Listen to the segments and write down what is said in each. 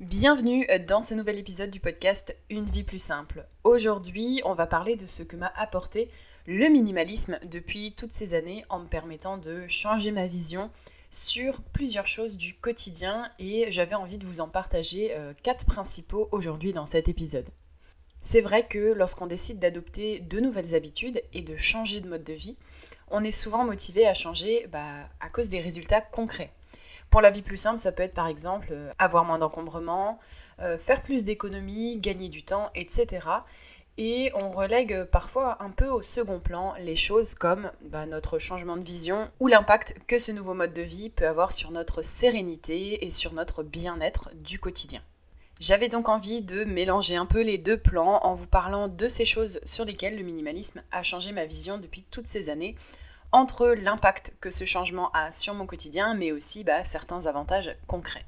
Bienvenue dans ce nouvel épisode du podcast Une vie plus simple. Aujourd'hui, on va parler de ce que m'a apporté le minimalisme depuis toutes ces années en me permettant de changer ma vision sur plusieurs choses du quotidien et j'avais envie de vous en partager euh, quatre principaux aujourd'hui dans cet épisode. C'est vrai que lorsqu'on décide d'adopter de nouvelles habitudes et de changer de mode de vie, on est souvent motivé à changer bah, à cause des résultats concrets. Pour la vie plus simple, ça peut être par exemple euh, avoir moins d'encombrement, euh, faire plus d'économies, gagner du temps, etc. Et on relègue parfois un peu au second plan les choses comme bah, notre changement de vision ou l'impact que ce nouveau mode de vie peut avoir sur notre sérénité et sur notre bien-être du quotidien. J'avais donc envie de mélanger un peu les deux plans en vous parlant de ces choses sur lesquelles le minimalisme a changé ma vision depuis toutes ces années, entre l'impact que ce changement a sur mon quotidien, mais aussi bah, certains avantages concrets.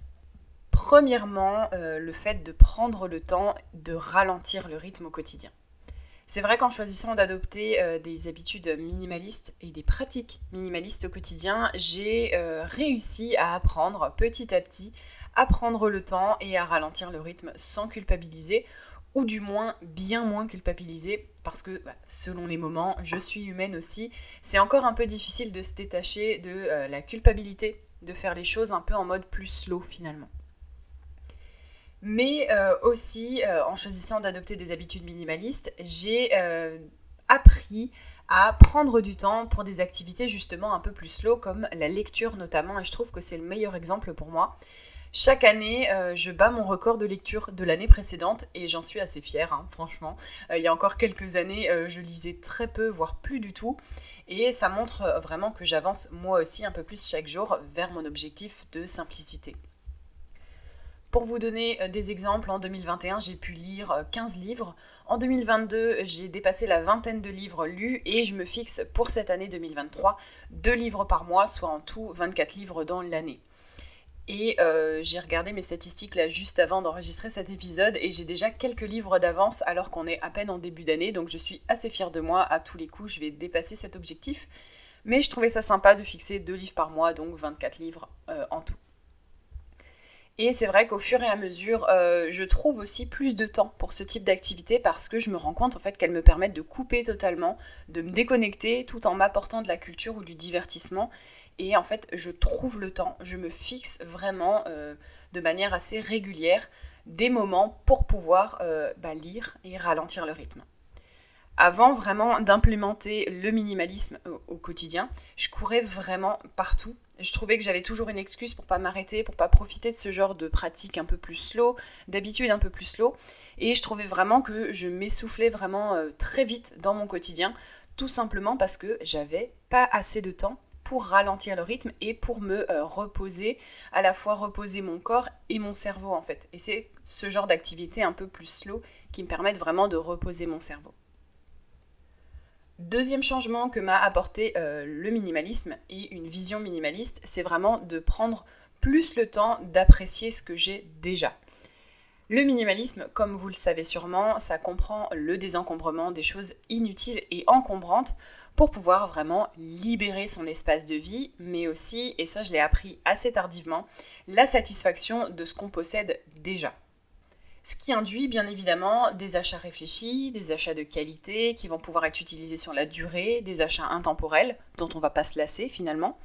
Premièrement, euh, le fait de prendre le temps de ralentir le rythme au quotidien. C'est vrai qu'en choisissant d'adopter euh, des habitudes minimalistes et des pratiques minimalistes au quotidien, j'ai euh, réussi à apprendre petit à petit à prendre le temps et à ralentir le rythme sans culpabiliser ou du moins bien moins culpabiliser parce que bah, selon les moments, je suis humaine aussi, c'est encore un peu difficile de se détacher de euh, la culpabilité de faire les choses un peu en mode plus slow finalement. Mais euh, aussi, euh, en choisissant d'adopter des habitudes minimalistes, j'ai appris à prendre du temps pour des activités justement un peu plus slow comme la lecture notamment et je trouve que c'est le meilleur exemple pour moi. Chaque année, euh, je bats mon record de lecture de l'année précédente et j'en suis assez fière, hein, franchement. Euh, il y a encore quelques années, euh, je lisais très peu, voire plus du tout. Et ça montre vraiment que j'avance moi aussi un peu plus chaque jour vers mon objectif de simplicité. Pour vous donner des exemples, en 2021, j'ai pu lire 15 livres. En 2022, j'ai dépassé la vingtaine de livres lus et je me fixe pour cette année 2023 deux livres par mois, soit en tout 24 livres dans l'année. Et euh, j'ai regardé mes statistiques là juste avant d'enregistrer cet épisode et j'ai déjà quelques livres d'avance alors qu'on est à peine en début d'année. Donc je suis assez fière de moi. À tous les coups, je vais dépasser cet objectif. Mais je trouvais ça sympa de fixer deux livres par mois, donc 24 livres euh, en tout. Et c'est vrai qu'au fur et à mesure, euh, je trouve aussi plus de temps pour ce type d'activité parce que je me rends compte en fait qu'elles me permettent de couper totalement, de me déconnecter tout en m'apportant de la culture ou du divertissement et en fait, je trouve le temps, je me fixe vraiment euh, de manière assez régulière des moments pour pouvoir euh, bah, lire et ralentir le rythme. Avant vraiment d'implémenter le minimalisme au, quotidien, je courais vraiment partout. Je trouvais que j'avais toujours une excuse pour pas m'arrêter, pour pas profiter de ce genre de pratique un peu plus slow, d'habitude un peu plus slow. Et je trouvais vraiment que je m'essoufflais vraiment euh, très vite dans mon quotidien, tout simplement parce que j'avais pas assez de temps pour ralentir le rythme et pour me euh, reposer, à la fois reposer mon corps et mon cerveau en fait. Et c'est ce genre d'activité un peu plus slow qui me permettent vraiment de reposer mon cerveau. Deuxième changement que m'a apporté euh, le minimalisme et une vision minimaliste, c'est vraiment de prendre plus le temps d'apprécier ce que j'ai déjà. Le minimalisme, comme vous le savez sûrement, ça comprend le désencombrement des choses inutiles et encombrantes pour pouvoir vraiment libérer son espace de vie, mais aussi, et ça je l'ai appris assez tardivement, la satisfaction de ce qu'on possède déjà. Ce qui induit bien évidemment des achats réfléchis, des achats de qualité qui vont pouvoir être utilisés sur la durée, des achats intemporels dont on va pas se lasser finalement.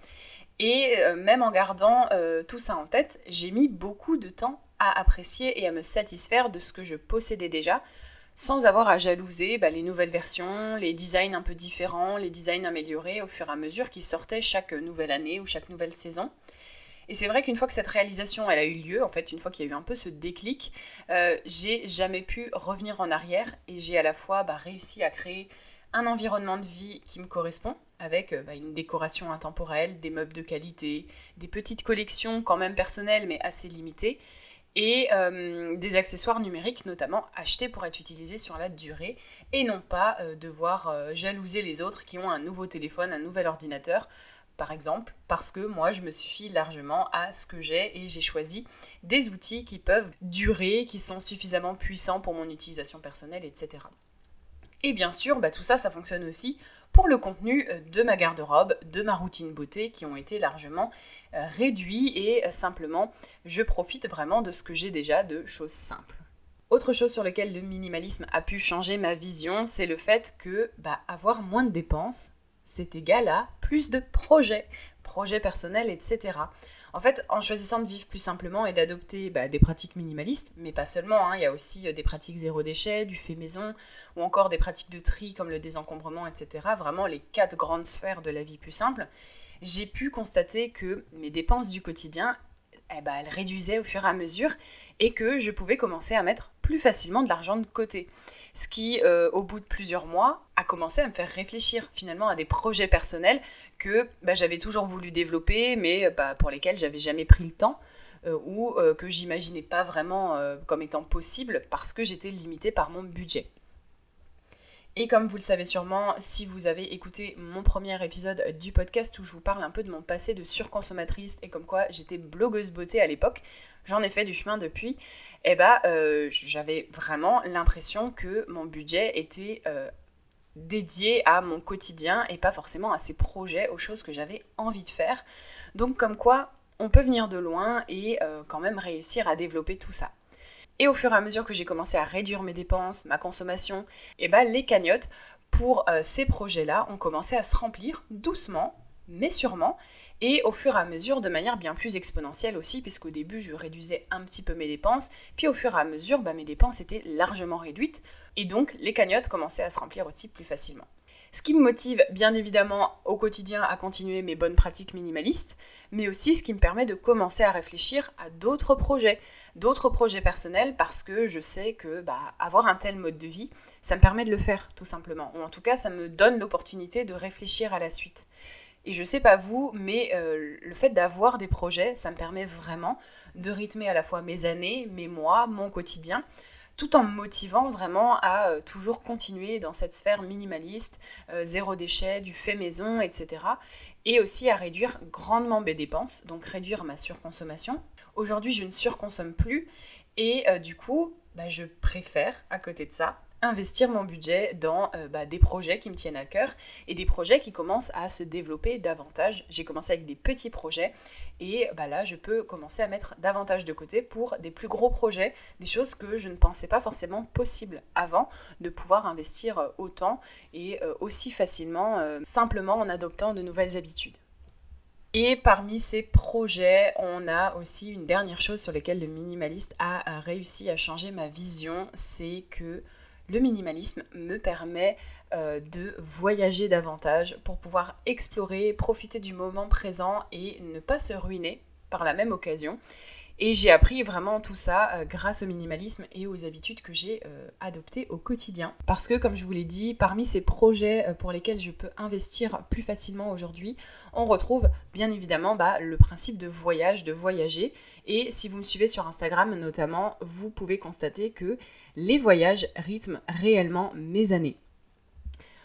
Et euh, même en gardant euh, tout ça en tête, j'ai mis beaucoup de temps à apprécier et à me satisfaire de ce que je possédais déjà, sans avoir à jalouser bah, les nouvelles versions, les designs un peu différents, les designs améliorés au fur et à mesure qui sortaient chaque nouvelle année ou chaque nouvelle saison. Et c'est vrai qu'une fois que cette réalisation elle a eu lieu, en fait, une fois qu'il y a eu un peu ce déclic, euh, j'ai jamais pu revenir en arrière et j'ai à la fois bah, réussi à créer un environnement de vie qui me correspond, avec euh, bah, une décoration intemporelle, des meubles de qualité, des petites collections quand même personnelles mais assez limitées, et euh, des accessoires numériques notamment achetés pour être utilisés sur la durée et non pas devoir jalouser les autres qui ont un nouveau téléphone, un nouvel ordinateur par exemple, parce que moi, je me suffis largement à ce que j'ai et j'ai choisi des outils qui peuvent durer, qui sont suffisamment puissants pour mon utilisation personnelle, etc. Et bien sûr, bah, tout ça, ça fonctionne aussi pour le contenu euh, de ma garde-robe, de ma routine beauté, qui ont été largement euh, réduits et euh, simplement, je profite vraiment de ce que j'ai déjà de choses simples. Autre chose sur laquelle le minimalisme a pu changer ma vision, c'est le fait que bah, avoir moins de dépenses, c'est égal à plus de projets, projets personnels, etc. En fait, en choisissant de vivre plus simplement et d'adopter bah, des pratiques minimalistes, mais pas seulement, hein, il y a aussi euh, des pratiques zéro déchet, du fait maison, ou encore des pratiques de tri comme le désencombrement, etc. Vraiment les quatre grandes sphères de la vie plus simple, j'ai pu constater que mes dépenses du quotidien, eh ben, elles réduisaient au fur et à mesure et que je pouvais commencer à mettre plus facilement de l'argent de côté. Ce qui, euh, au bout de plusieurs mois, a commencé à me faire réfléchir finalement à des projets personnels que bah, j'avais toujours voulu développer, mais bah, pour lesquels j'avais jamais pris le temps. Euh, ou euh, que j'imaginais pas vraiment comme étant possible parce que j'étais limitée par mon budget. Et comme vous le savez sûrement, si vous avez écouté mon premier épisode du podcast où je vous parle un peu de mon passé de surconsommatrice et comme quoi j'étais blogueuse beauté à l'époque, j'en ai fait du chemin depuis, et eh bah euh, j'avais vraiment l'impression que mon budget était euh, dédié à mon quotidien et pas forcément à ces projets, aux choses que j'avais envie de faire. Donc comme quoi on peut venir de loin et euh, quand même réussir à développer tout ça. Et au fur et à mesure que j'ai commencé à réduire mes dépenses, ma consommation, et eh ben les cagnottes pour euh, ces projets-là ont commencé à se remplir doucement, mais sûrement, et au fur et à mesure de manière bien plus exponentielle aussi, puisqu'au début je réduisais un petit peu mes dépenses, puis au fur et à mesure bah, mes dépenses étaient largement réduites, et donc les cagnottes commençaient à se remplir aussi plus facilement. Ce qui me motive bien évidemment au quotidien à continuer mes bonnes pratiques minimalistes, mais aussi ce qui me permet de commencer à réfléchir à d'autres projets, d'autres projets personnels, parce que je sais que bah, avoir un tel mode de vie, ça me permet de le faire tout simplement, ou en tout cas ça me donne l'opportunité de réfléchir à la suite. Et je sais pas vous, mais euh, le fait d'avoir des projets, ça me permet vraiment de rythmer à la fois mes années, mes mois, mon quotidien, tout en me motivant vraiment à euh, toujours continuer dans cette sphère minimaliste, euh, zéro déchet, du fait maison, etc. Et aussi à réduire grandement mes dépenses, donc réduire ma surconsommation. Aujourd'hui, je ne surconsomme plus et euh, du coup, bah, je préfère, à côté de ça, investir mon budget dans euh, bah, des projets qui me tiennent à cœur et des projets qui commencent à se développer davantage. J'ai commencé avec des petits projets et bah, là je peux commencer à mettre davantage de côté pour des plus gros projets, des choses que je ne pensais pas forcément possible avant de pouvoir investir euh, autant et euh, aussi facilement simplement en adoptant de nouvelles habitudes. Et parmi ces projets, on a aussi une dernière chose sur laquelle le minimaliste a réussi à changer ma vision, c'est que le minimalisme me permet euh, de voyager davantage pour pouvoir explorer, profiter du moment présent et ne pas se ruiner par la même occasion. Et j'ai appris vraiment tout ça euh, grâce au minimalisme et aux habitudes que j'ai euh, adoptées au quotidien. Parce que, comme je vous l'ai dit, parmi ces projets pour lesquels je peux investir plus facilement aujourd'hui, on retrouve bien évidemment bah, le principe de voyage, de voyager. Et si vous me suivez sur Instagram notamment, vous pouvez constater que les voyages rythment réellement mes années.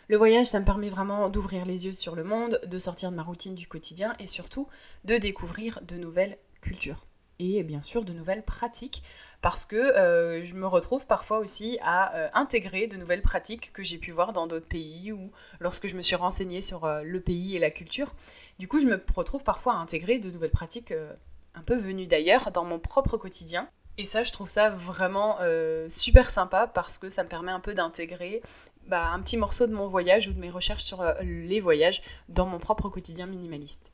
Le voyage, ça me permet vraiment d'ouvrir les yeux sur le monde, de sortir de ma routine du quotidien et surtout de découvrir de nouvelles cultures et bien sûr de nouvelles pratiques parce que euh, je me retrouve parfois aussi à euh, intégrer de nouvelles pratiques que j'ai pu voir dans d'autres pays ou lorsque je me suis renseignée sur euh, le pays et la culture. Du coup, je me retrouve parfois à intégrer de nouvelles pratiques un peu venues d'ailleurs dans mon propre quotidien et ça, je trouve ça vraiment super sympa parce que ça me permet un peu d'intégrer bah, un petit morceau de mon voyage ou de mes recherches sur les voyages dans mon propre quotidien minimaliste.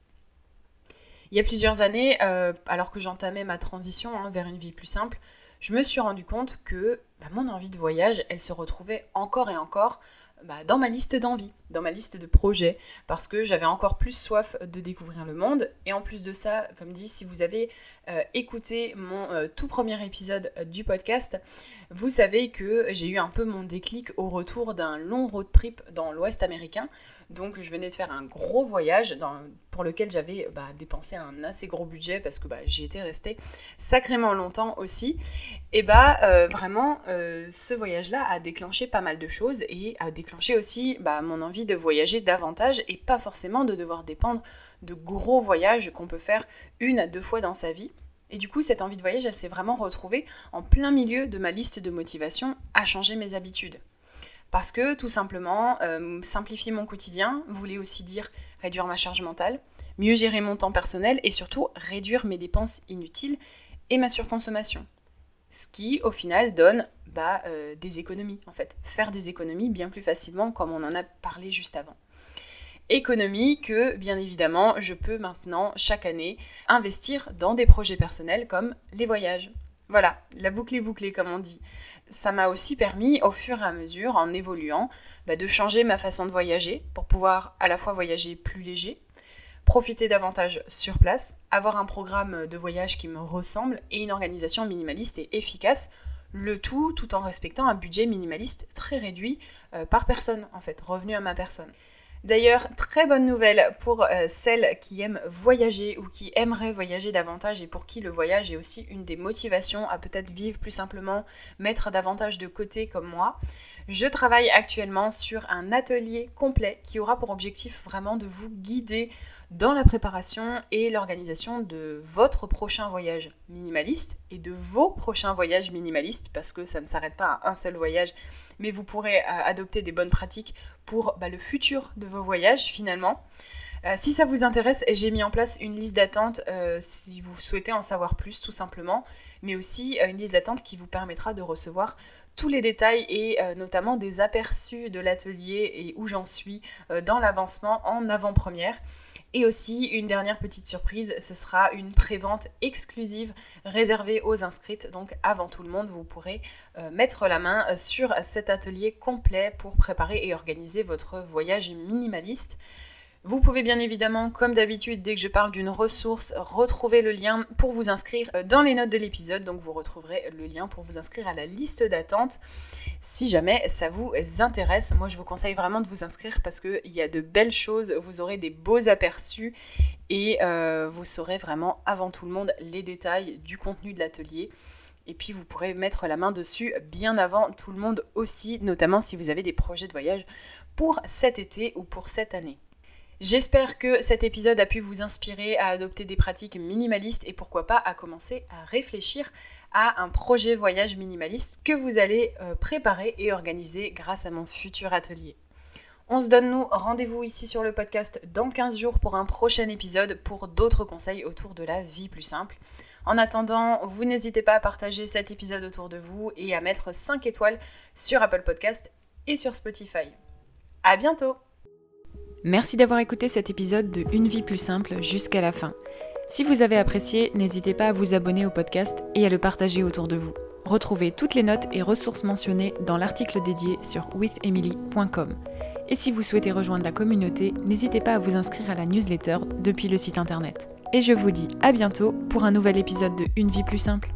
Il y a plusieurs années, euh, alors que j'entamais ma transition hein, vers une vie plus simple, je me suis rendu compte que bah, mon envie de voyage, elle se retrouvait encore et encore bah, dans ma liste d'envie, dans ma liste de projets, parce que j'avais encore plus soif de découvrir le monde. Et en plus de ça, comme dit, si vous avez euh, écouté mon euh, tout premier épisode du podcast, vous savez que j'ai eu un peu mon déclic au retour d'un long road trip dans l'Ouest américain. Donc je venais de faire un gros voyage pour lequel j'avais bah, dépensé un assez gros budget parce que bah, j'y étais restée sacrément longtemps aussi. Et bah euh, vraiment, euh, ce voyage-là a déclenché pas mal de choses et a déclenché aussi bah, mon envie de voyager davantage et pas forcément de devoir dépendre de gros voyages qu'on peut faire une à deux fois dans sa vie. Et du coup, cette envie de voyage, elle s'est vraiment retrouvée en plein milieu de ma liste de motivation à changer mes habitudes. Parce que tout simplement, euh, simplifier mon quotidien voulait aussi dire réduire ma charge mentale, mieux gérer mon temps personnel et surtout réduire mes dépenses inutiles et ma surconsommation. Ce qui, au final, donne bah, euh, des économies, en fait. Faire des économies bien plus facilement, comme on en a parlé juste avant. Économies que, bien évidemment, je peux maintenant, chaque année, investir dans des projets personnels comme les voyages. Voilà, la boucle est bouclée, comme on dit ça m'a aussi permis, au fur et à mesure, en évoluant, bah, de changer ma façon de voyager pour pouvoir à la fois voyager plus léger, profiter davantage sur place, avoir un programme de voyage qui me ressemble et une organisation minimaliste et efficace, le tout tout en respectant un budget minimaliste très réduit euh, par personne, en fait, revenu à ma personne. D'ailleurs, très bonne nouvelle pour euh, celles qui aiment voyager ou qui aimeraient voyager davantage et pour qui le voyage est aussi une des motivations à peut-être vivre plus simplement, mettre davantage de côté comme moi. Je travaille actuellement sur un atelier complet qui aura pour objectif vraiment de vous guider dans la préparation et l'organisation de votre prochain voyage minimaliste et de vos prochains voyages minimalistes parce que ça ne s'arrête pas à un seul voyage, mais vous pourrez euh, adopter des bonnes pratiques pour bah, le futur de vos voyages finalement. Euh, si ça vous intéresse, j'ai mis en place une liste d'attente euh, si vous souhaitez en savoir plus tout simplement, mais aussi une liste d'attente qui vous permettra de recevoir tous les détails et notamment des aperçus de l'atelier et où j'en suis dans l'avancement en avant-première. Et aussi, une dernière petite surprise, ce sera une prévente exclusive réservée aux inscrites. Donc avant tout le monde, vous pourrez euh, mettre la main sur cet atelier complet pour préparer et organiser votre voyage minimaliste. Vous pouvez bien évidemment, comme d'habitude, dès que je parle d'une ressource, retrouver le lien pour vous inscrire euh, dans les notes de l'épisode. Donc vous retrouverez le lien pour vous inscrire à la liste d'attente si jamais ça vous intéresse. Moi, je vous conseille vraiment de vous inscrire parce qu'il y a de belles choses, vous aurez des beaux aperçus et euh, vous saurez vraiment avant tout le monde les détails du contenu de l'atelier. Et puis vous pourrez mettre la main dessus bien avant tout le monde aussi, notamment si vous avez des projets de voyage pour cet été ou pour cette année. J'espère que cet épisode a pu vous inspirer à adopter des pratiques minimalistes et pourquoi pas à commencer à réfléchir à un projet voyage minimaliste que vous allez euh, préparer et organiser grâce à mon futur atelier. On se donne nous rendez-vous ici sur le podcast dans 15 jours pour un prochain épisode pour d'autres conseils autour de la vie plus simple. En attendant, vous n'hésitez pas à partager cet épisode autour de vous et à mettre 5 étoiles sur Apple Podcast et sur Spotify. À bientôt! Merci d'avoir écouté cet épisode de Une vie plus simple jusqu'à la fin. Si vous avez apprécié, n'hésitez pas à vous abonner au podcast et à le partager autour de vous. Retrouvez toutes les notes et ressources mentionnées dans l'article dédié sur withemily.com. Et si vous souhaitez rejoindre la communauté, n'hésitez pas à vous inscrire à la newsletter depuis le site internet. Et je vous dis à bientôt pour un nouvel épisode de Une vie plus simple.